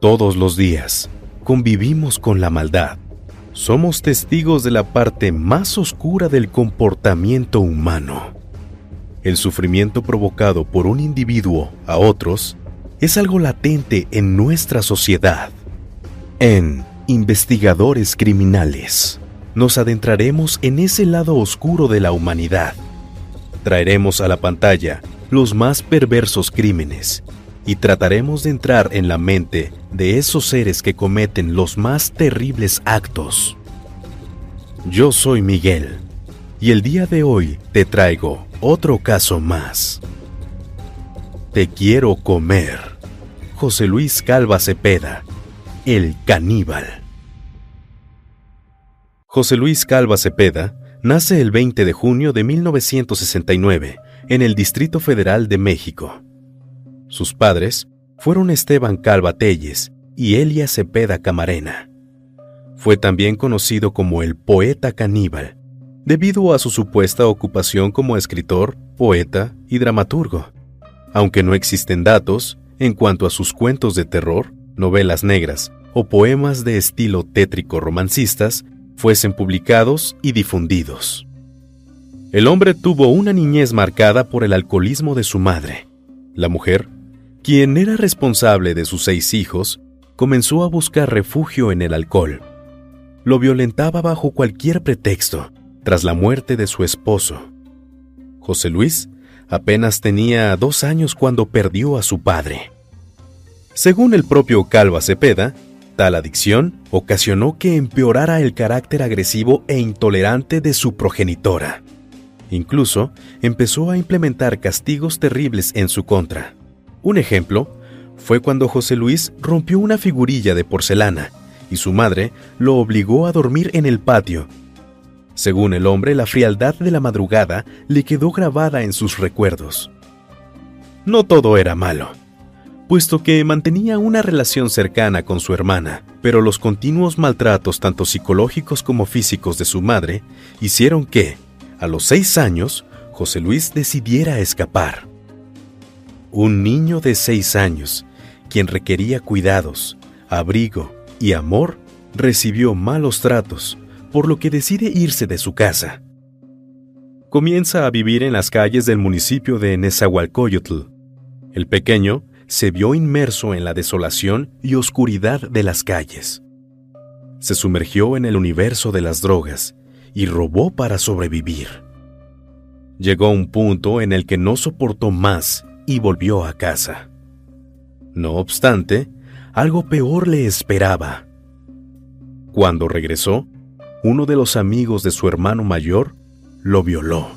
Todos los días convivimos con la maldad. Somos testigos de la parte más oscura del comportamiento humano. El sufrimiento provocado por un individuo a otros es algo latente en nuestra sociedad. En Investigadores Criminales nos adentraremos en ese lado oscuro de la humanidad. Traeremos a la pantalla los más perversos crímenes y trataremos de entrar en la mente de esos seres que cometen los más terribles actos. Yo soy Miguel y el día de hoy te traigo otro caso más. Te quiero comer. José Luis Calva Cepeda, el caníbal. José Luis Calva Cepeda nace el 20 de junio de 1969 en el Distrito Federal de México. Sus padres fueron Esteban Calva Telles y Elia Cepeda Camarena. Fue también conocido como el poeta caníbal, debido a su supuesta ocupación como escritor, poeta y dramaturgo, aunque no existen datos en cuanto a sus cuentos de terror, novelas negras o poemas de estilo tétrico romancistas fuesen publicados y difundidos. El hombre tuvo una niñez marcada por el alcoholismo de su madre. La mujer quien era responsable de sus seis hijos, comenzó a buscar refugio en el alcohol. Lo violentaba bajo cualquier pretexto, tras la muerte de su esposo. José Luis apenas tenía dos años cuando perdió a su padre. Según el propio Calva Cepeda, tal adicción ocasionó que empeorara el carácter agresivo e intolerante de su progenitora. Incluso empezó a implementar castigos terribles en su contra. Un ejemplo fue cuando José Luis rompió una figurilla de porcelana y su madre lo obligó a dormir en el patio. Según el hombre, la frialdad de la madrugada le quedó grabada en sus recuerdos. No todo era malo, puesto que mantenía una relación cercana con su hermana, pero los continuos maltratos tanto psicológicos como físicos de su madre hicieron que, a los seis años, José Luis decidiera escapar. Un niño de seis años, quien requería cuidados, abrigo y amor, recibió malos tratos, por lo que decide irse de su casa. Comienza a vivir en las calles del municipio de Nezahualcóyotl. El pequeño se vio inmerso en la desolación y oscuridad de las calles. Se sumergió en el universo de las drogas y robó para sobrevivir. Llegó un punto en el que no soportó más y volvió a casa. No obstante, algo peor le esperaba. Cuando regresó, uno de los amigos de su hermano mayor lo violó.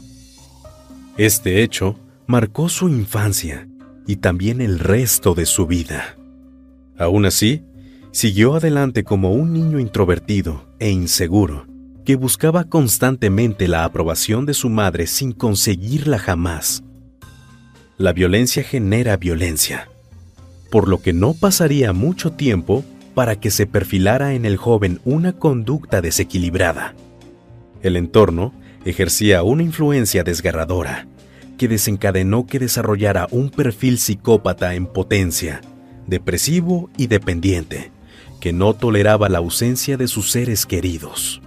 Este hecho marcó su infancia y también el resto de su vida. Aún así, siguió adelante como un niño introvertido e inseguro que buscaba constantemente la aprobación de su madre sin conseguirla jamás la violencia genera violencia, por lo que no pasaría mucho tiempo para que se perfilara en el joven una conducta desequilibrada. El entorno ejercía una influencia desgarradora que desencadenó que desarrollara un perfil psicópata en potencia, depresivo y dependiente, que no toleraba la ausencia de sus seres queridos.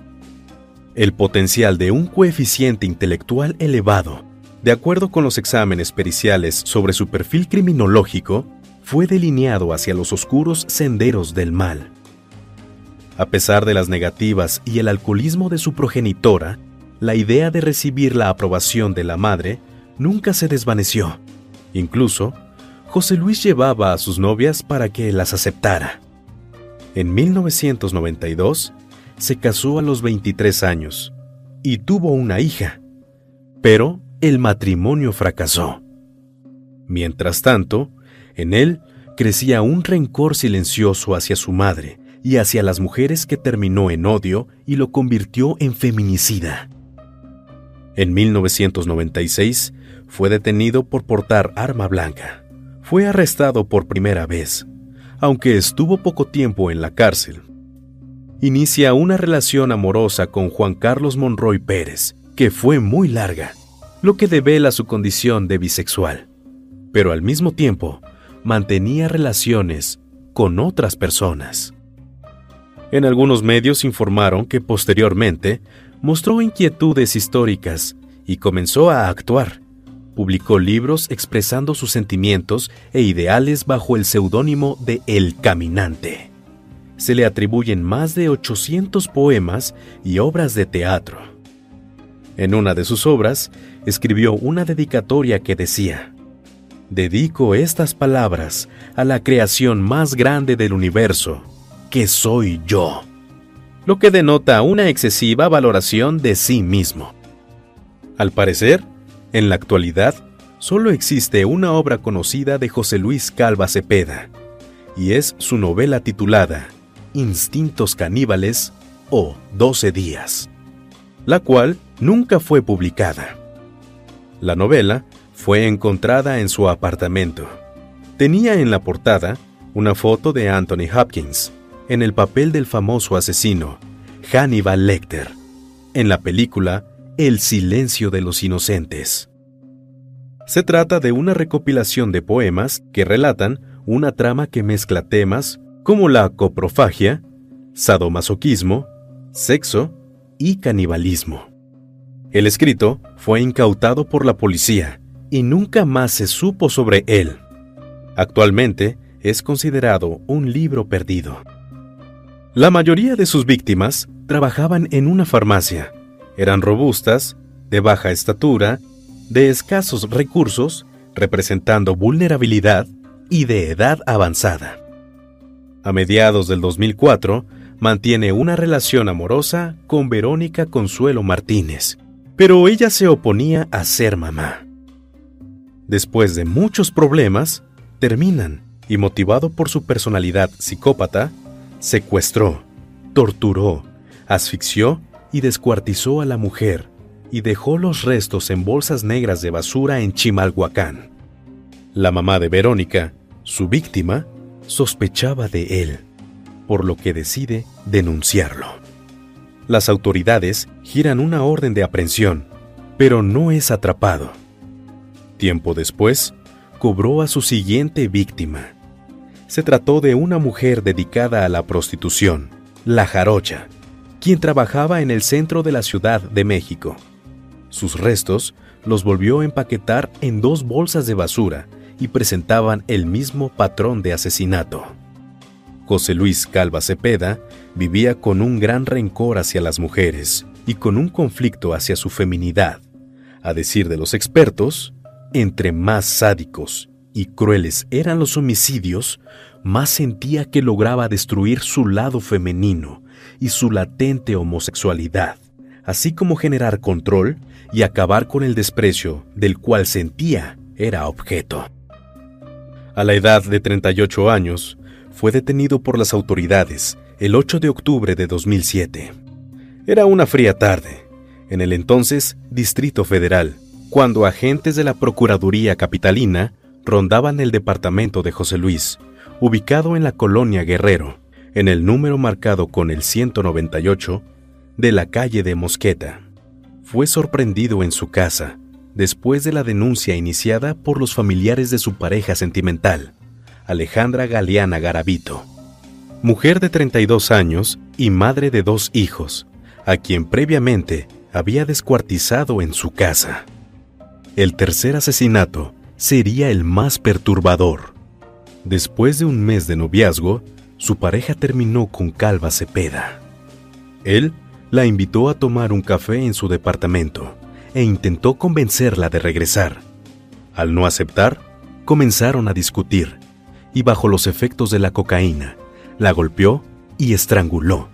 El potencial de un coeficiente intelectual elevado De acuerdo con los exámenes periciales sobre su perfil criminológico, fue delineado hacia los oscuros senderos del mal. A pesar de las negativas y el alcoholismo de su progenitora, la idea de recibir la aprobación de la madre nunca se desvaneció. Incluso, José Luis llevaba a sus novias para que las aceptara. En 1992, se casó a los 23 años y tuvo una hija, pero el matrimonio fracasó. Mientras tanto, en él crecía un rencor silencioso hacia su madre y hacia las mujeres que terminó en odio y lo convirtió en feminicida. En 1996 fue detenido por portar arma blanca. Fue arrestado por primera vez, aunque estuvo poco tiempo en la cárcel. Inicia una relación amorosa con Juan Carlos Monroy Pérez, que fue muy larga, lo que devela su condición de bisexual. Pero al mismo tiempo, mantenía relaciones con otras personas. En algunos medios informaron que posteriormente mostró inquietudes históricas y comenzó a actuar. Publicó libros expresando sus sentimientos e ideales bajo el seudónimo de El Caminante. Se le atribuyen más de 800 poemas y obras de teatro. En una de sus obras, escribió una dedicatoria que decía, Dedico estas palabras a la creación más grande del universo, que soy yo lo que denota una excesiva valoración de sí mismo. Al parecer, en la actualidad, solo existe una obra conocida de José Luis Calva Cepeda, y es su novela titulada Instintos Caníbales o Doce Días, la cual nunca fue publicada. La novela fue encontrada en su apartamento. Tenía en la portada una foto de Anthony Hopkins, en el papel del famoso asesino, Hannibal Lecter, en la película El silencio de los inocentes. Se trata de una recopilación de poemas que relatan una trama que mezcla temas como la coprofagia, sadomasoquismo, sexo y canibalismo. El escrito fue incautado por la policía y nunca más se supo sobre él. Actualmente es considerado un libro perdido. La mayoría de sus víctimas trabajaban en una farmacia. Eran robustas, de baja estatura, de escasos recursos, representando vulnerabilidad y de edad avanzada. A mediados del 2004, mantiene una relación amorosa con Verónica Consuelo Martínez, pero ella se oponía a ser mamá. Después de muchos problemas, terminan y motivado por su personalidad psicópata, secuestró, torturó, asfixió y descuartizó a la mujer y dejó los restos en bolsas negras de basura en Chimalhuacán. La mamá de Verónica, su víctima, sospechaba de él, por lo que decide denunciarlo. Las autoridades giran una orden de aprehensión, pero no es atrapado. Tiempo después, cobró a su siguiente víctima, se trató de una mujer dedicada a la prostitución, la jarocha, quien trabajaba en el centro de la Ciudad de México. Sus restos los volvió a empaquetar en dos bolsas de basura y presentaban el mismo patrón de asesinato. José Luis Calva Cepeda vivía con un gran rencor hacia las mujeres y con un conflicto hacia su feminidad. A decir de los expertos, entre más sádicos y crueles eran los homicidios, más sentía que lograba destruir su lado femenino y su latente homosexualidad, así como generar control y acabar con el desprecio del cual sentía era objeto. A la edad de 38 años, fue detenido por las autoridades el 8 de octubre de 2007. Era una fría tarde, en el entonces Distrito Federal, cuando agentes de la Procuraduría Capitalina rondaban el departamento de José Luis, ubicado en la colonia Guerrero, en el número marcado con el 198 de la calle de Mosqueta. Fue sorprendido en su casa después de la denuncia iniciada por los familiares de su pareja sentimental, Alejandra Galeana Garavito, mujer de 32 años y madre de dos hijos, a quien previamente había descuartizado en su casa. El tercer asesinato sería el más perturbador. Después de un mes de noviazgo, su pareja terminó con Calva Cepeda. Él la invitó a tomar un café en su departamento e intentó convencerla de regresar. Al no aceptar, comenzaron a discutir y bajo los efectos de la cocaína, la golpeó y estranguló.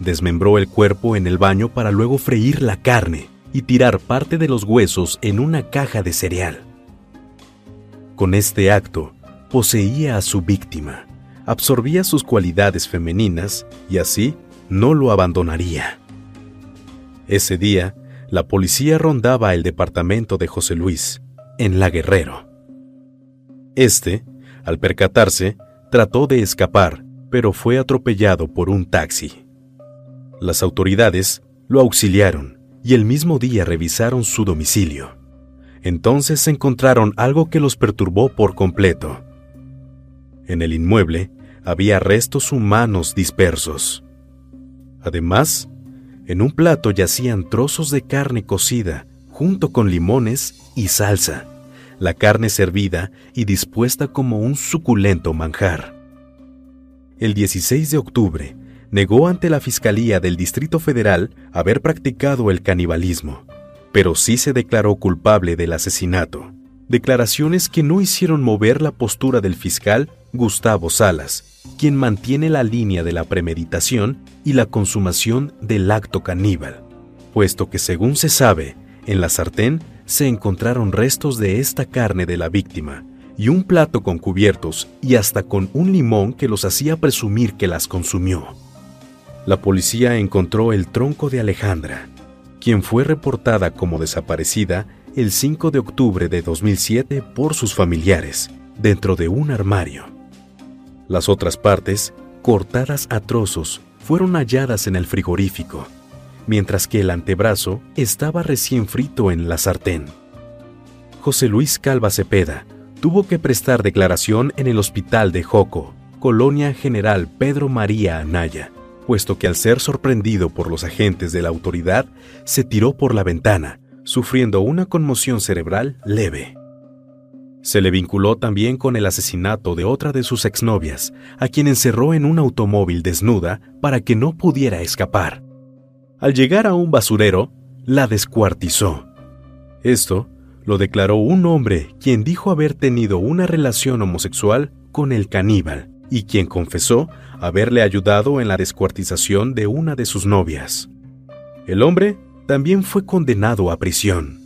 Desmembró el cuerpo en el baño para luego freír la carne y tirar parte de los huesos en una caja de cereal. Con este acto, poseía a su víctima, absorbía sus cualidades femeninas y así no lo abandonaría. Ese día, la policía rondaba el departamento de José Luis, en La Guerrero. Este, al percatarse, trató de escapar, pero fue atropellado por un taxi. Las autoridades lo auxiliaron y el mismo día revisaron su domicilio. Entonces encontraron algo que los perturbó por completo. En el inmueble había restos humanos dispersos. Además, en un plato yacían trozos de carne cocida junto con limones y salsa, la carne servida y dispuesta como un suculento manjar. El 16 de octubre, negó ante la Fiscalía del Distrito Federal haber practicado el canibalismo, pero sí se declaró culpable del asesinato. Declaraciones que no hicieron mover la postura del fiscal Gustavo Salas, quien mantiene la línea de la premeditación y la consumación del acto caníbal, puesto que según se sabe, en la sartén se encontraron restos de esta carne de la víctima y un plato con cubiertos y hasta con un limón que los hacía presumir que las consumió. La policía encontró el tronco de Alejandra, quien fue reportada como desaparecida el 5 de octubre de 2007 por sus familiares, dentro de un armario. Las otras partes, cortadas a trozos, fueron halladas en el frigorífico, mientras que el antebrazo estaba recién frito en la sartén. José Luis Calva Cepeda tuvo que prestar declaración en el hospital de Joco, Colonia General Pedro María Anaya, puesto que al ser sorprendido por los agentes de la autoridad, se tiró por la ventana, sufriendo una conmoción cerebral leve. Se le vinculó también con el asesinato de otra de sus exnovias, a quien encerró en un automóvil desnuda para que no pudiera escapar. Al llegar a un basurero, la descuartizó. Esto lo declaró un hombre quien dijo haber tenido una relación homosexual con el caníbal y quien confesó haberle ayudado en la descuartización de una de sus novias. El hombre también fue condenado a prisión.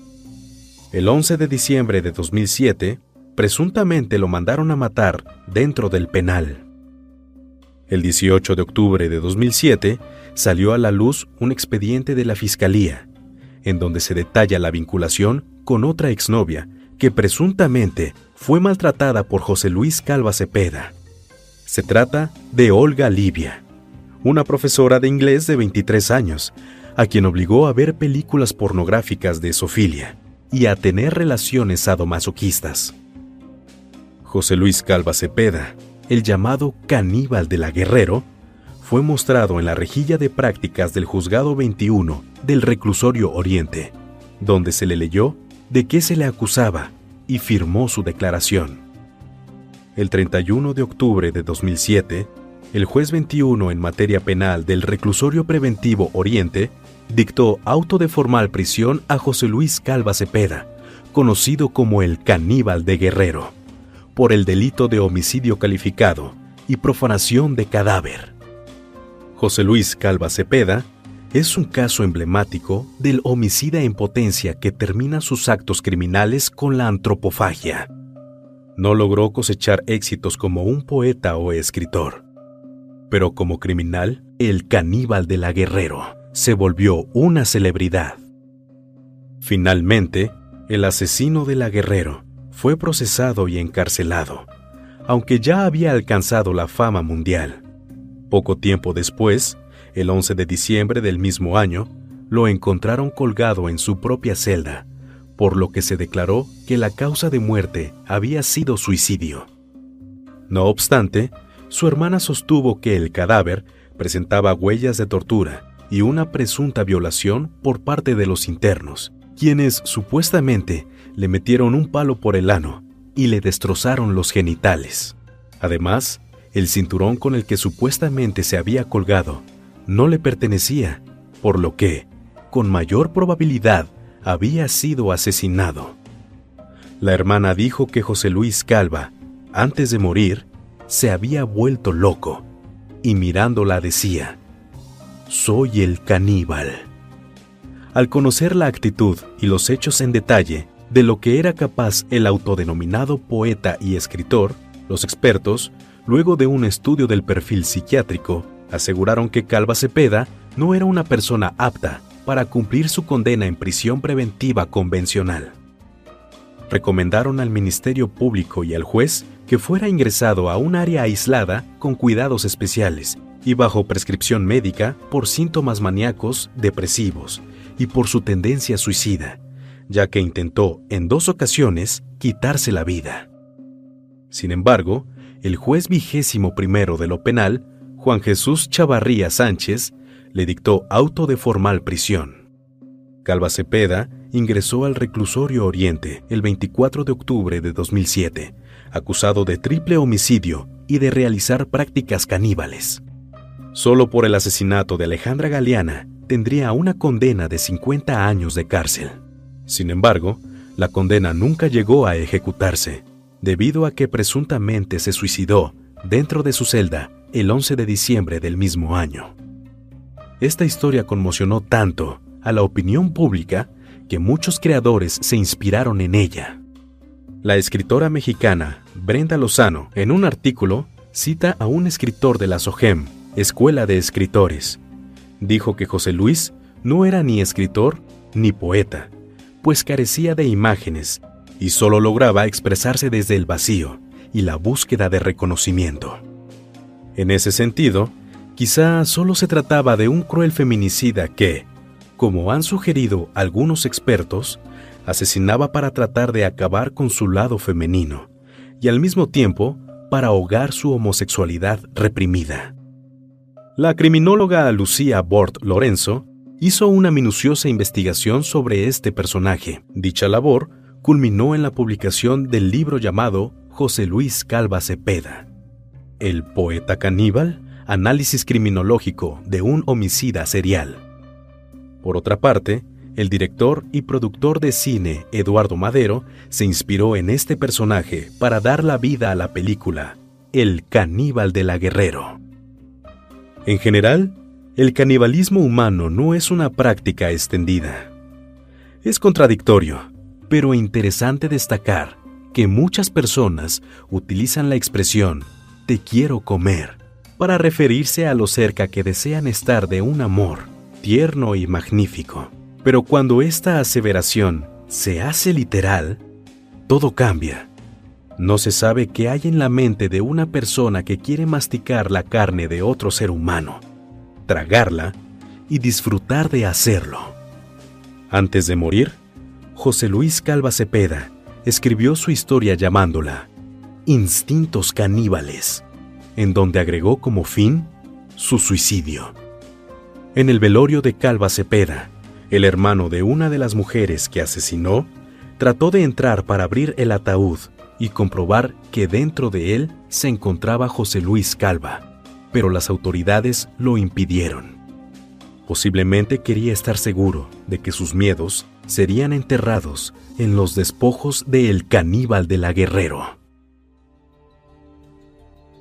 El 11 de diciembre de 2007, presuntamente lo mandaron a matar dentro del penal. El 18 de octubre de 2007 salió a la luz un expediente de la Fiscalía, en donde se detalla la vinculación con otra exnovia que presuntamente fue maltratada por José Luis Calva Cepeda. Se trata de Olga Livia, una profesora de inglés de 23 años, a quien obligó a ver películas pornográficas de Sofilia y a tener relaciones sadomasoquistas. José Luis Calva Cepeda, el llamado caníbal de la Guerrero, fue mostrado en la rejilla de prácticas del Juzgado 21 del Reclusorio Oriente, donde se le leyó de qué se le acusaba y firmó su declaración. El 31 de octubre de 2007, el juez 21 en materia penal del Reclusorio Preventivo Oriente dictó auto de formal prisión a José Luis Calva Cepeda, conocido como el caníbal de Guerrero, por el delito de homicidio calificado y profanación de cadáver. José Luis Calva Cepeda es un caso emblemático del homicida en potencia que termina sus actos criminales con la antropofagia. No logró cosechar éxitos como un poeta o escritor. Pero como criminal, el caníbal de la Guerrero se volvió una celebridad. Finalmente, el asesino de la Guerrero fue procesado y encarcelado, aunque ya había alcanzado la fama mundial. Poco tiempo después, el 11 de diciembre del mismo año, lo encontraron colgado en su propia celda, por lo que se declaró que la causa de muerte había sido suicidio. No obstante, su hermana sostuvo que el cadáver presentaba huellas de tortura y una presunta violación por parte de los internos, quienes supuestamente le metieron un palo por el ano y le destrozaron los genitales. Además, el cinturón con el que supuestamente se había colgado no le pertenecía, por lo que, con mayor probabilidad, había sido asesinado. La hermana dijo que José Luis Calva, antes de morir, se había vuelto loco y mirándola decía, Soy el caníbal. Al conocer la actitud y los hechos en detalle de lo que era capaz el autodenominado poeta y escritor, los expertos, luego de un estudio del perfil psiquiátrico, aseguraron que Calva Cepeda no era una persona apta para cumplir su condena en prisión preventiva convencional. Recomendaron al Ministerio Público y al juez que fuera ingresado a un área aislada con cuidados especiales y bajo prescripción médica por síntomas maníacos depresivos y por su tendencia suicida, ya que intentó en dos ocasiones quitarse la vida. Sin embargo, el juez vigésimo primero de lo penal, Juan Jesús Chavarría Sánchez, le dictó auto de formal prisión. Calva Cepeda ingresó al reclusorio Oriente el 24 de octubre de 2007, acusado de triple homicidio y de realizar prácticas caníbales. Solo por el asesinato de Alejandra Galeana tendría una condena de 50 años de cárcel. Sin embargo, la condena nunca llegó a ejecutarse, debido a que presuntamente se suicidó dentro de su celda el 11 de diciembre del mismo año. Esta historia conmocionó tanto a la opinión pública que muchos creadores se inspiraron en ella. La escritora mexicana Brenda Lozano, en un artículo, cita a un escritor de la SOGEM, Escuela de Escritores. Dijo que José Luis no era ni escritor ni poeta, pues carecía de imágenes y solo lograba expresarse desde el vacío y la búsqueda de reconocimiento. En ese sentido, quizá solo se trataba de un cruel feminicida que, como han sugerido algunos expertos, asesinaba para tratar de acabar con su lado femenino y al mismo tiempo para ahogar su homosexualidad reprimida. La criminóloga Lucía Bort Lorenzo hizo una minuciosa investigación sobre este personaje. Dicha labor culminó en la publicación del libro llamado José Luis Calva Cepeda. El poeta caníbal, análisis criminológico de un homicida serial. Por otra parte, el director y productor de cine Eduardo Madero se inspiró en este personaje para dar la vida a la película El caníbal de la Guerrero. En general, el canibalismo humano no es una práctica extendida. Es contradictorio, pero interesante destacar que muchas personas utilizan la expresión te quiero comer para referirse a lo cerca que desean estar de un amor tierno y magnífico. Pero cuando esta aseveración se hace literal, todo cambia. No se sabe qué hay en la mente de una persona que quiere masticar la carne de otro ser humano, tragarla y disfrutar de hacerlo. Antes de morir, José Luis Calva Cepeda escribió su historia llamándola Instintos Caníbales, en donde agregó como fin su suicidio. En el velorio de Calva Cepeda, el hermano de una de las mujeres que asesinó trató de entrar para abrir el ataúd y comprobar que dentro de él se encontraba José Luis Calva, pero las autoridades lo impidieron. Posiblemente quería estar seguro de que sus miedos serían enterrados en los despojos de El caníbal de la Guerrero.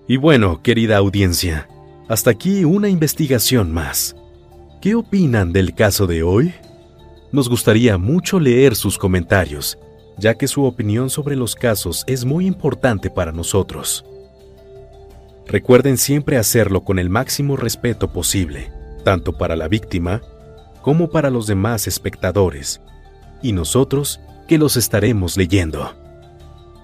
Y bueno, querida audiencia, hasta aquí una investigación más. ¿Qué opinan del caso de hoy? Nos gustaría mucho leer sus comentarios, ya que su opinión sobre los casos es muy importante para nosotros. Recuerden siempre hacerlo con el máximo respeto posible, tanto para la víctima como para los demás espectadores, y nosotros que los estaremos leyendo.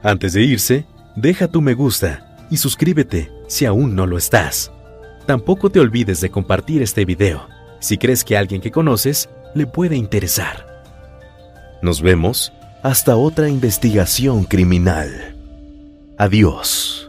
Antes de irse, deja tu me gusta y suscríbete si aún no lo estás. Tampoco te olvides de compartir este video si crees que alguien que conoces le puede interesar. Nos vemos hasta otra investigación criminal. Adiós.